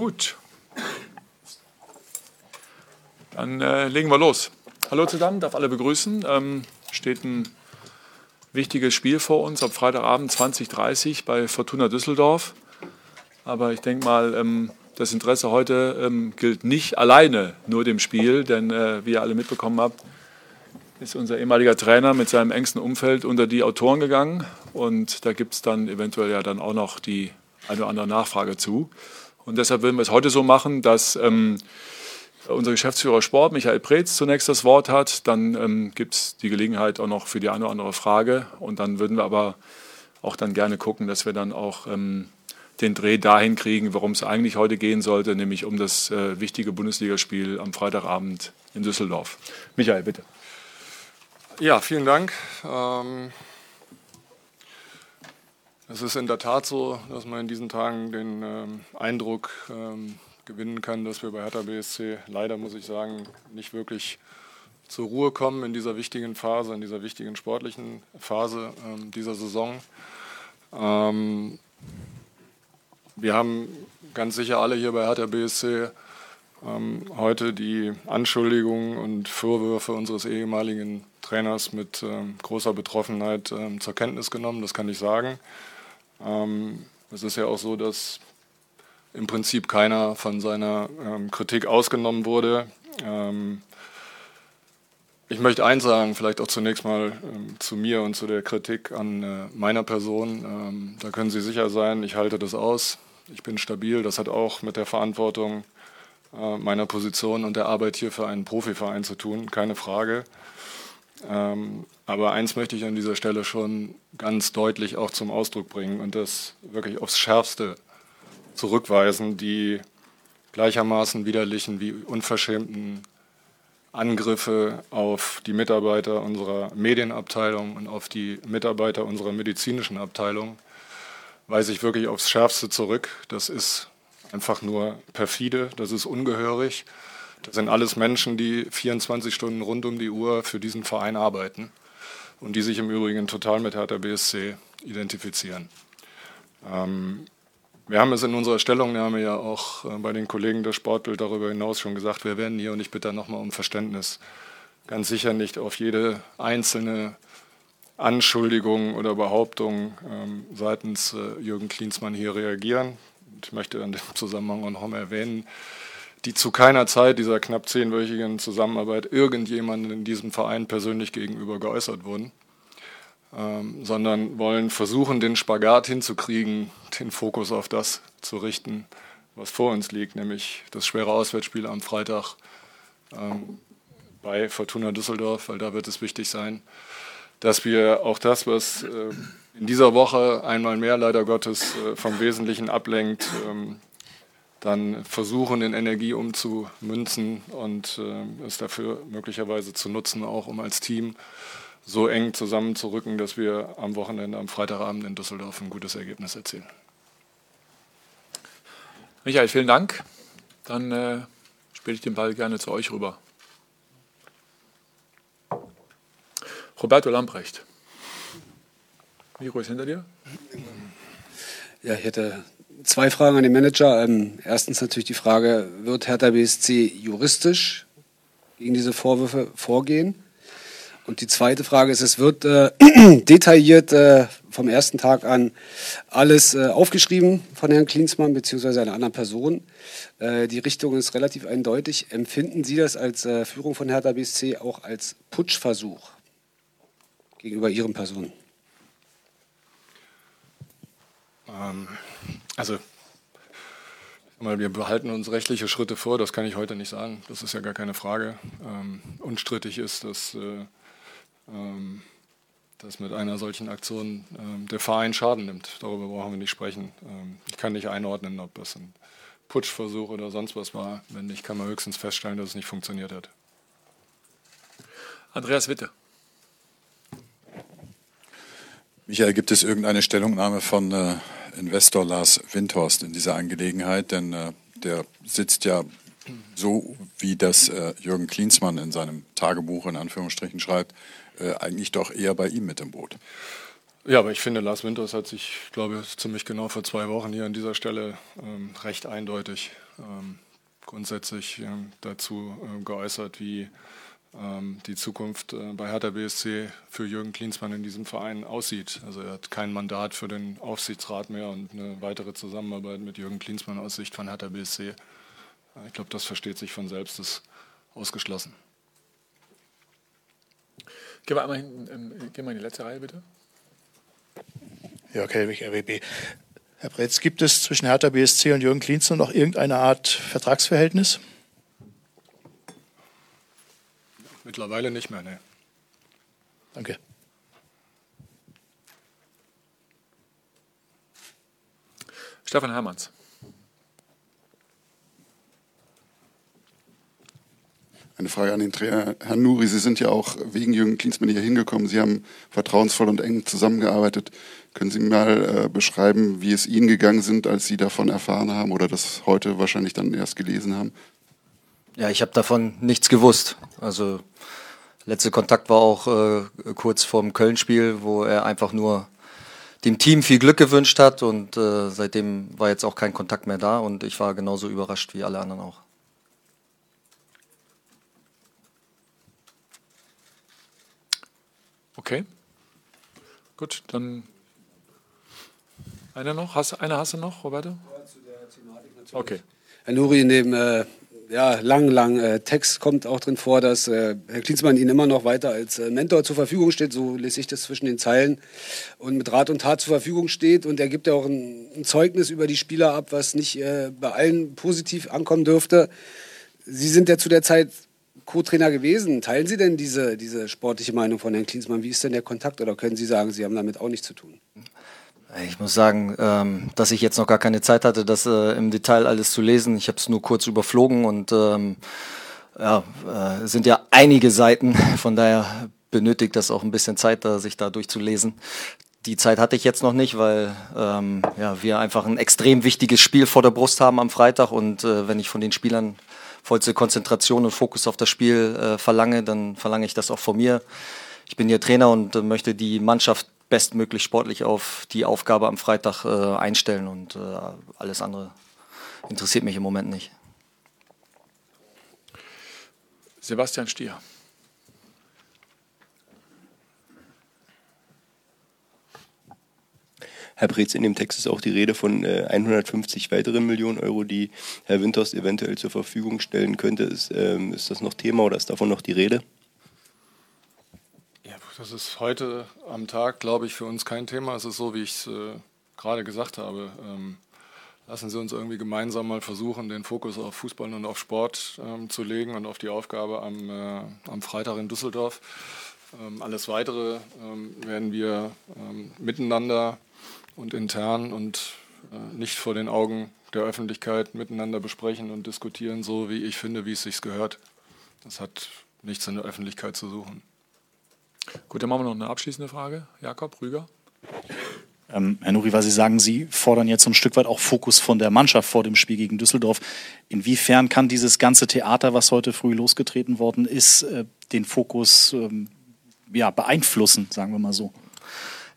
Gut. Dann äh, legen wir los. Hallo zusammen, darf alle begrüßen. Ähm, steht ein wichtiges Spiel vor uns am Freitagabend 20.30 bei Fortuna Düsseldorf. Aber ich denke mal, ähm, das Interesse heute ähm, gilt nicht alleine nur dem Spiel, denn äh, wie ihr alle mitbekommen habt, ist unser ehemaliger Trainer mit seinem engsten Umfeld unter die Autoren gegangen. Und da gibt es dann eventuell ja dann auch noch die eine oder andere Nachfrage zu. Und deshalb würden wir es heute so machen, dass ähm, unser Geschäftsführer Sport, Michael Preetz, zunächst das Wort hat. Dann ähm, gibt es die Gelegenheit auch noch für die eine oder andere Frage. Und dann würden wir aber auch dann gerne gucken, dass wir dann auch ähm, den Dreh dahin kriegen, worum es eigentlich heute gehen sollte, nämlich um das äh, wichtige Bundesligaspiel am Freitagabend in Düsseldorf. Michael, bitte. Ja, vielen Dank. Ähm es ist in der Tat so, dass man in diesen Tagen den ähm, Eindruck ähm, gewinnen kann, dass wir bei Hertha BSC leider, muss ich sagen, nicht wirklich zur Ruhe kommen in dieser wichtigen Phase, in dieser wichtigen sportlichen Phase ähm, dieser Saison. Ähm, wir haben ganz sicher alle hier bei Hertha BSC ähm, heute die Anschuldigungen und Vorwürfe unseres ehemaligen Trainers mit ähm, großer Betroffenheit zur Kenntnis genommen, das kann ich sagen. Ähm, es ist ja auch so, dass im Prinzip keiner von seiner ähm, Kritik ausgenommen wurde. Ähm, ich möchte eins sagen, vielleicht auch zunächst mal ähm, zu mir und zu der Kritik an äh, meiner Person. Ähm, da können Sie sicher sein, ich halte das aus. Ich bin stabil. Das hat auch mit der Verantwortung äh, meiner Position und der Arbeit hier für einen Profiverein zu tun, keine Frage. Ähm, aber eins möchte ich an dieser Stelle schon ganz deutlich auch zum Ausdruck bringen und das wirklich aufs Schärfste zurückweisen, die gleichermaßen widerlichen wie unverschämten Angriffe auf die Mitarbeiter unserer Medienabteilung und auf die Mitarbeiter unserer medizinischen Abteilung weise ich wirklich aufs Schärfste zurück. Das ist einfach nur perfide, das ist ungehörig. Das sind alles Menschen, die 24 Stunden rund um die Uhr für diesen Verein arbeiten und die sich im Übrigen total mit Hertha BSC identifizieren. Ähm, wir haben es in unserer Stellungnahme ja auch äh, bei den Kollegen der Sportbild darüber hinaus schon gesagt, wir werden hier, und ich bitte nochmal um Verständnis, ganz sicher nicht auf jede einzelne Anschuldigung oder Behauptung ähm, seitens äh, Jürgen Klinsmann hier reagieren. Ich möchte in dem Zusammenhang auch noch mal erwähnen, die zu keiner Zeit dieser knapp zehnwöchigen Zusammenarbeit irgendjemandem in diesem Verein persönlich gegenüber geäußert wurden, ähm, sondern wollen versuchen, den Spagat hinzukriegen, den Fokus auf das zu richten, was vor uns liegt, nämlich das schwere Auswärtsspiel am Freitag ähm, bei Fortuna Düsseldorf, weil da wird es wichtig sein, dass wir auch das, was äh, in dieser Woche einmal mehr leider Gottes äh, vom Wesentlichen ablenkt, ähm, dann versuchen, in Energie umzumünzen und äh, es dafür möglicherweise zu nutzen, auch um als Team so eng zusammenzurücken, dass wir am Wochenende, am Freitagabend in Düsseldorf ein gutes Ergebnis erzielen. Michael, vielen Dank. Dann äh, spiele ich den Ball gerne zu euch rüber. Roberto Lamprecht. Mikro ist hinter dir. Ja, ich hätte zwei Fragen an den Manager. Ähm, erstens natürlich die Frage, wird Hertha BSC juristisch gegen diese Vorwürfe vorgehen? Und die zweite Frage ist, es wird äh, detailliert äh, vom ersten Tag an alles äh, aufgeschrieben von Herrn Klinsmann bzw. einer anderen Person. Äh, die Richtung ist relativ eindeutig. Empfinden Sie das als äh, Führung von Hertha BSC auch als Putschversuch gegenüber Ihren Personen? Ähm, also wir behalten uns rechtliche Schritte vor, das kann ich heute nicht sagen, das ist ja gar keine Frage. Ähm, unstrittig ist, dass, äh, ähm, dass mit einer solchen Aktion ähm, der Verein Schaden nimmt. Darüber brauchen wir nicht sprechen. Ähm, ich kann nicht einordnen, ob das ein Putschversuch oder sonst was war. Wenn nicht, kann man höchstens feststellen, dass es nicht funktioniert hat. Andreas Witte. Michael, gibt es irgendeine Stellungnahme von äh, Investor Lars Windhorst in dieser Angelegenheit? Denn äh, der sitzt ja so, wie das äh, Jürgen Klinsmann in seinem Tagebuch in Anführungsstrichen schreibt, äh, eigentlich doch eher bei ihm mit im Boot. Ja, aber ich finde, Lars Winters hat sich, glaube ich, ziemlich genau vor zwei Wochen hier an dieser Stelle ähm, recht eindeutig ähm, grundsätzlich ähm, dazu äh, geäußert, wie ähm, die Zukunft äh, bei Hertha BSC für Jürgen Klinsmann in diesem Verein aussieht. Also er hat kein Mandat für den Aufsichtsrat mehr und eine weitere Zusammenarbeit mit Jürgen Klinsmann aus Sicht von Hertha BSC. Äh, ich glaube, das versteht sich von selbst, ist ausgeschlossen. Gehen wir einmal hinten, ähm, gehen wir in die letzte Reihe, bitte. Ja, Kelwig, RWB. Herr Bretz, gibt es zwischen Hertha BSC und Jürgen Klinsmann noch irgendeine Art Vertragsverhältnis? Mittlerweile nicht mehr, ne. Danke. Stefan Hermanns. Eine Frage an den Trainer. Herr Nuri, Sie sind ja auch wegen Jürgen Klinsmann hier hingekommen. Sie haben vertrauensvoll und eng zusammengearbeitet. Können Sie mal äh, beschreiben, wie es Ihnen gegangen sind, als Sie davon erfahren haben oder das heute wahrscheinlich dann erst gelesen haben? Ja, ich habe davon nichts gewusst. Also letzter Kontakt war auch äh, kurz vorm Köln-Spiel, wo er einfach nur dem Team viel Glück gewünscht hat und äh, seitdem war jetzt auch kein Kontakt mehr da und ich war genauso überrascht wie alle anderen auch. Okay. Gut, dann einer noch? Hast, einer hast du noch, Roberto? Okay. Herr Nuri, in dem äh, ja, langen, langen äh, Text kommt auch drin vor, dass äh, Herr Klinsmann Ihnen immer noch weiter als äh, Mentor zur Verfügung steht. So lese ich das zwischen den Zeilen und mit Rat und Tat zur Verfügung steht. Und er gibt ja auch ein, ein Zeugnis über die Spieler ab, was nicht äh, bei allen positiv ankommen dürfte. Sie sind ja zu der Zeit Co-Trainer gewesen. Teilen Sie denn diese, diese sportliche Meinung von Herrn Klinsmann? Wie ist denn der Kontakt? Oder können Sie sagen, Sie haben damit auch nichts zu tun? Ich muss sagen, ähm, dass ich jetzt noch gar keine Zeit hatte, das äh, im Detail alles zu lesen. Ich habe es nur kurz überflogen und ähm, ja, äh, sind ja einige Seiten, von daher benötigt das auch ein bisschen Zeit, sich da durchzulesen. Die Zeit hatte ich jetzt noch nicht, weil ähm, ja, wir einfach ein extrem wichtiges Spiel vor der Brust haben am Freitag und äh, wenn ich von den Spielern vollste Konzentration und Fokus auf das Spiel verlange, dann verlange ich das auch von mir. Ich bin hier Trainer und möchte die Mannschaft bestmöglich sportlich auf die Aufgabe am Freitag äh, einstellen und äh, alles andere interessiert mich im Moment nicht. Sebastian Stier. Herr Preetz, in dem Text ist auch die Rede von äh, 150 weiteren Millionen Euro, die Herr Winters eventuell zur Verfügung stellen könnte. Ist, ähm, ist das noch Thema oder ist davon noch die Rede? Das ist heute am Tag, glaube ich, für uns kein Thema. Es ist so, wie ich es äh, gerade gesagt habe. Ähm, lassen Sie uns irgendwie gemeinsam mal versuchen, den Fokus auf Fußball und auf Sport ähm, zu legen und auf die Aufgabe am, äh, am Freitag in Düsseldorf. Ähm, alles Weitere ähm, werden wir ähm, miteinander und intern und äh, nicht vor den Augen der Öffentlichkeit miteinander besprechen und diskutieren, so wie ich finde, wie es sich gehört. Das hat nichts in der Öffentlichkeit zu suchen. Gut, dann machen wir noch eine abschließende Frage. Jakob Rüger. Ähm, Herr Nuriwa, Sie sagen, Sie fordern jetzt so ein Stück weit auch Fokus von der Mannschaft vor dem Spiel gegen Düsseldorf. Inwiefern kann dieses ganze Theater, was heute früh losgetreten worden ist, äh, den Fokus ähm, ja, beeinflussen, sagen wir mal so?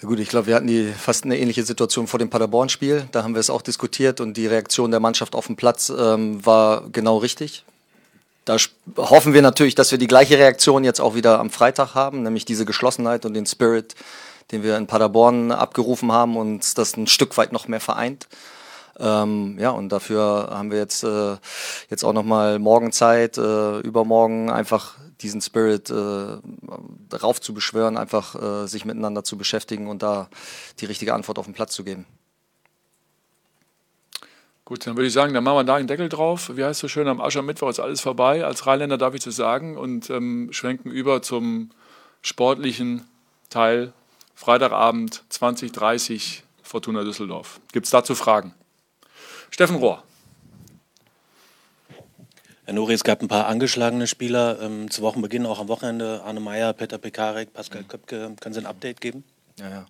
Ja gut, ich glaube, wir hatten die fast eine ähnliche Situation vor dem Paderborn-Spiel. Da haben wir es auch diskutiert und die Reaktion der Mannschaft auf dem Platz ähm, war genau richtig. Da hoffen wir natürlich, dass wir die gleiche Reaktion jetzt auch wieder am Freitag haben, nämlich diese Geschlossenheit und den Spirit, den wir in Paderborn abgerufen haben und das ein Stück weit noch mehr vereint. Ähm, ja, und dafür haben wir jetzt, äh, jetzt auch nochmal morgen Zeit, äh, übermorgen einfach diesen Spirit äh, darauf zu beschwören, einfach äh, sich miteinander zu beschäftigen und da die richtige Antwort auf den Platz zu geben. Gut, dann würde ich sagen, dann machen wir da einen Deckel drauf. Wie heißt so schön, am Aschermittwoch ist alles vorbei. Als Rheinländer darf ich zu sagen und ähm, schwenken über zum sportlichen Teil. Freitagabend 2030 Fortuna Düsseldorf. Gibt es dazu Fragen? Steffen Rohr. Herr Nuri, es gab ein paar angeschlagene Spieler ähm, zu Wochenbeginn, auch am Wochenende. Arne Meyer, Peter Pekarek, Pascal Köpke. Können Sie ein Update geben? Ja, ja.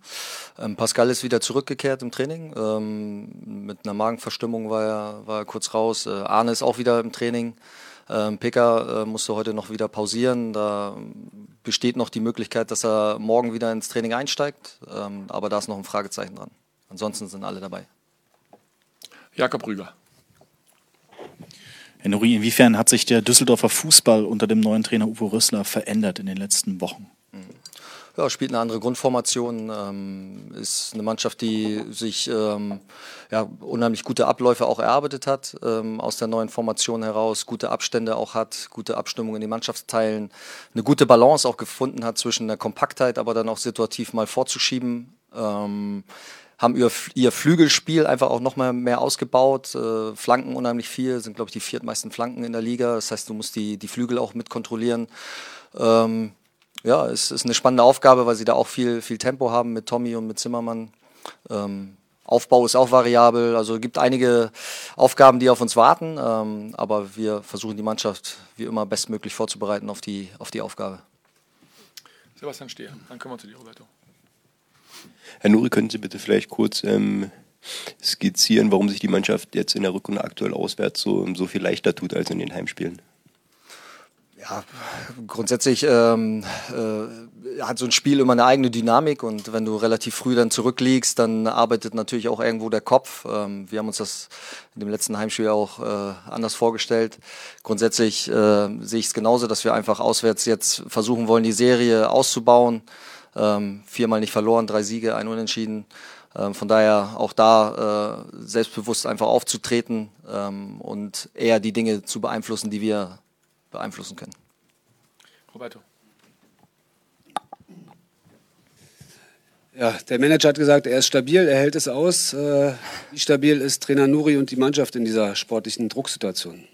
Ähm, Pascal ist wieder zurückgekehrt im Training. Ähm, mit einer Magenverstimmung war er, war er kurz raus. Äh, Arne ist auch wieder im Training. Ähm, Pekka äh, musste heute noch wieder pausieren. Da besteht noch die Möglichkeit, dass er morgen wieder ins Training einsteigt. Ähm, aber da ist noch ein Fragezeichen dran. Ansonsten sind alle dabei. Jakob Rüger. Herr Nuri, inwiefern hat sich der Düsseldorfer Fußball unter dem neuen Trainer Uwe Rössler verändert in den letzten Wochen? Ja, spielt eine andere Grundformation, ähm, ist eine Mannschaft, die sich ähm, ja, unheimlich gute Abläufe auch erarbeitet hat, ähm, aus der neuen Formation heraus, gute Abstände auch hat, gute Abstimmung in den Mannschaftsteilen, eine gute Balance auch gefunden hat zwischen der Kompaktheit, aber dann auch situativ mal vorzuschieben. Ähm, haben ihr, ihr Flügelspiel einfach auch nochmal mehr ausgebaut, äh, Flanken unheimlich viel, sind glaube ich die viertmeisten Flanken in der Liga. Das heißt, du musst die, die Flügel auch mit kontrollieren. Ähm, ja, es ist eine spannende Aufgabe, weil sie da auch viel, viel Tempo haben mit Tommy und mit Zimmermann. Ähm, Aufbau ist auch variabel, also es gibt einige Aufgaben, die auf uns warten, ähm, aber wir versuchen die Mannschaft wie immer bestmöglich vorzubereiten auf die, auf die Aufgabe. Sebastian Steher, dann kommen wir zu dir, Roberto. Herr Nuri, können Sie bitte vielleicht kurz ähm, skizzieren, warum sich die Mannschaft jetzt in der Rückrunde aktuell auswärts so, so viel leichter tut als in den Heimspielen? Ja, grundsätzlich ähm, äh, hat so ein Spiel immer eine eigene Dynamik und wenn du relativ früh dann zurückliegst, dann arbeitet natürlich auch irgendwo der Kopf. Ähm, wir haben uns das in dem letzten Heimspiel auch äh, anders vorgestellt. Grundsätzlich äh, sehe ich es genauso, dass wir einfach auswärts jetzt versuchen wollen, die Serie auszubauen. Ähm, viermal nicht verloren, drei Siege, ein Unentschieden. Ähm, von daher auch da äh, selbstbewusst einfach aufzutreten ähm, und eher die Dinge zu beeinflussen, die wir beeinflussen können. Roberto. Ja, der Manager hat gesagt, er ist stabil, er hält es aus. Äh, wie stabil ist Trainer Nuri und die Mannschaft in dieser sportlichen Drucksituation?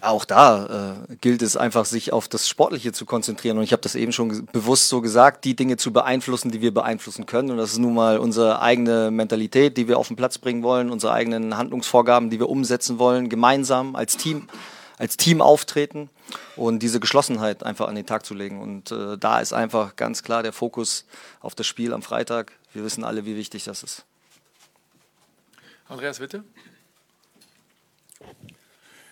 Auch da äh, gilt es einfach, sich auf das Sportliche zu konzentrieren. Und ich habe das eben schon bewusst so gesagt, die Dinge zu beeinflussen, die wir beeinflussen können. Und das ist nun mal unsere eigene Mentalität, die wir auf den Platz bringen wollen, unsere eigenen Handlungsvorgaben, die wir umsetzen wollen, gemeinsam als Team als Team auftreten und diese Geschlossenheit einfach an den Tag zu legen. Und äh, da ist einfach ganz klar der Fokus auf das Spiel am Freitag. Wir wissen alle, wie wichtig das ist. Andreas Witte.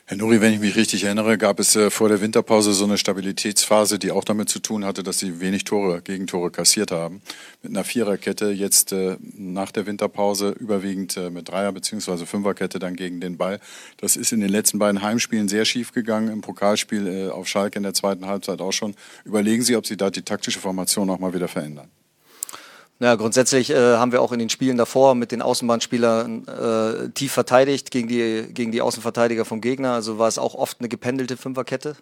Herr Nuri, wenn ich mich richtig erinnere, gab es äh, vor der Winterpause so eine Stabilitätsphase, die auch damit zu tun hatte, dass sie wenig Tore, Gegentore kassiert haben. Mit einer Viererkette jetzt äh, nach der Winterpause überwiegend äh, mit Dreier- bzw. Fünferkette dann gegen den Ball. Das ist in den letzten beiden Heimspielen sehr schief gegangen, im Pokalspiel auf Schalke in der zweiten Halbzeit auch schon. Überlegen Sie, ob Sie da die taktische Formation auch mal wieder verändern. Ja, grundsätzlich äh, haben wir auch in den Spielen davor mit den Außenbahnspielern äh, tief verteidigt gegen die, gegen die Außenverteidiger vom Gegner. Also war es auch oft eine gependelte Fünferkette.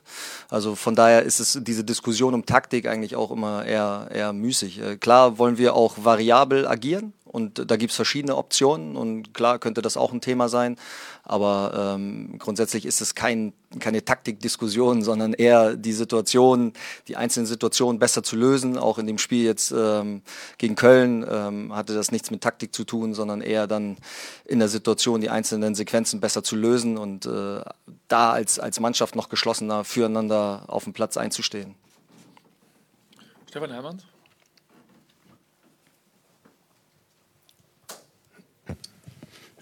Also von daher ist es diese Diskussion um Taktik eigentlich auch immer eher, eher müßig. Äh, klar wollen wir auch variabel agieren und da gibt es verschiedene Optionen und klar könnte das auch ein Thema sein. Aber ähm, grundsätzlich ist es kein, keine Taktikdiskussion, sondern eher die Situation, die einzelnen Situationen besser zu lösen. Auch in dem Spiel jetzt ähm, gegen Köln ähm, hatte das nichts mit Taktik zu tun, sondern eher dann in der Situation die einzelnen Sequenzen besser zu lösen und äh, da als, als Mannschaft noch geschlossener füreinander auf dem Platz einzustehen. Stefan Hermanns.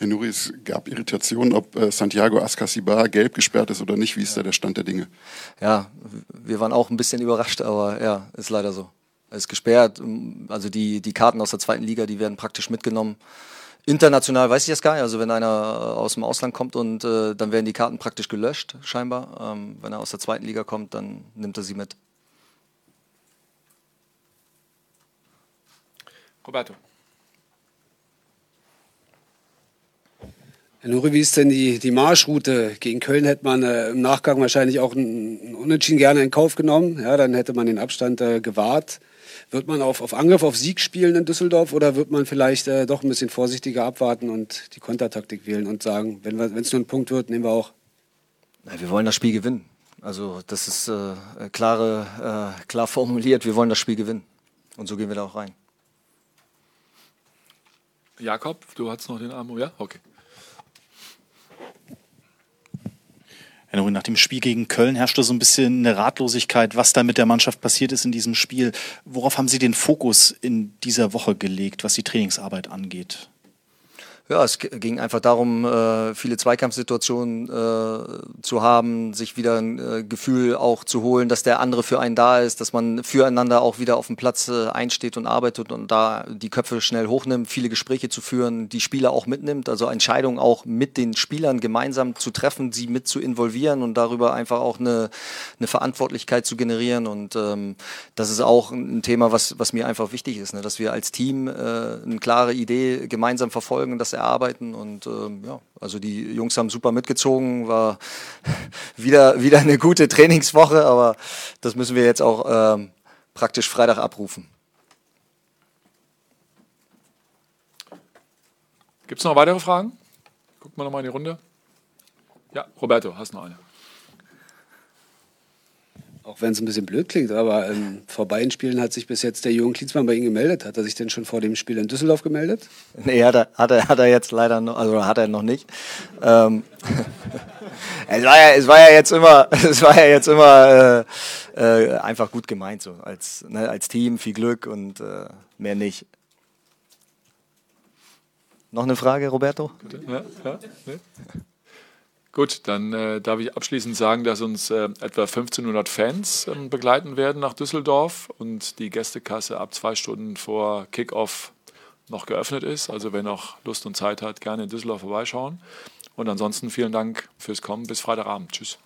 Herr Nuri, es gab Irritationen, ob äh, Santiago Ascasibar gelb gesperrt ist oder nicht. Wie ist da der Stand der Dinge? Ja, wir waren auch ein bisschen überrascht, aber ja, ist leider so. Er ist gesperrt. Also die, die Karten aus der zweiten Liga, die werden praktisch mitgenommen. International weiß ich das gar nicht. Also wenn einer aus dem Ausland kommt und äh, dann werden die Karten praktisch gelöscht, scheinbar. Ähm, wenn er aus der zweiten Liga kommt, dann nimmt er sie mit. Roberto. Herr Nuri, wie ist denn die, die Marschroute? Gegen Köln hätte man äh, im Nachgang wahrscheinlich auch ein, ein Unentschieden gerne in Kauf genommen. Ja, dann hätte man den Abstand äh, gewahrt. Wird man auf, auf Angriff, auf Sieg spielen in Düsseldorf oder wird man vielleicht äh, doch ein bisschen vorsichtiger abwarten und die Kontertaktik wählen und sagen, wenn es nur ein Punkt wird, nehmen wir auch? Na, wir wollen das Spiel gewinnen. Also das ist äh, klare, äh, klar formuliert, wir wollen das Spiel gewinnen. Und so gehen wir da auch rein. Jakob, du hast noch den Arm, ja? Okay. Nach dem Spiel gegen Köln herrschte so ein bisschen eine Ratlosigkeit, was da mit der Mannschaft passiert ist in diesem Spiel. Worauf haben Sie den Fokus in dieser Woche gelegt, was die Trainingsarbeit angeht? Ja, es ging einfach darum, äh, viele Zweikampfsituationen äh, zu haben, sich wieder ein äh, Gefühl auch zu holen, dass der andere für einen da ist, dass man füreinander auch wieder auf dem Platz einsteht und arbeitet und da die Köpfe schnell hochnimmt, viele Gespräche zu führen, die Spieler auch mitnimmt, also Entscheidungen auch mit den Spielern gemeinsam zu treffen, sie mit zu involvieren und darüber einfach auch eine, eine Verantwortlichkeit zu generieren. Und ähm, das ist auch ein Thema, was, was mir einfach wichtig ist, ne? dass wir als Team äh, eine klare Idee gemeinsam verfolgen, dass erarbeiten. Und ähm, ja, also die Jungs haben super mitgezogen, war wieder, wieder eine gute Trainingswoche, aber das müssen wir jetzt auch ähm, praktisch Freitag abrufen. Gibt es noch weitere Fragen? Gucken wir nochmal in die Runde. Ja, Roberto, hast noch eine. Auch wenn es ein bisschen blöd klingt, aber ähm, vor beiden Spielen hat sich bis jetzt der Jürgen Klinsmann bei Ihnen gemeldet. Hat er sich denn schon vor dem Spiel in Düsseldorf gemeldet? Nee, hat er, hat er, hat er jetzt leider noch, also hat er noch nicht. Ähm, es, war ja, es war ja jetzt immer, es war ja jetzt immer äh, äh, einfach gut gemeint, so als, ne, als Team, viel Glück und äh, mehr nicht. Noch eine Frage, Roberto? Ja, ja, nee. Gut, dann äh, darf ich abschließend sagen, dass uns äh, etwa 1500 Fans äh, begleiten werden nach Düsseldorf und die Gästekasse ab zwei Stunden vor Kickoff noch geöffnet ist. Also wer noch Lust und Zeit hat, gerne in Düsseldorf vorbeischauen. Und ansonsten vielen Dank fürs Kommen. Bis Freitagabend. Tschüss.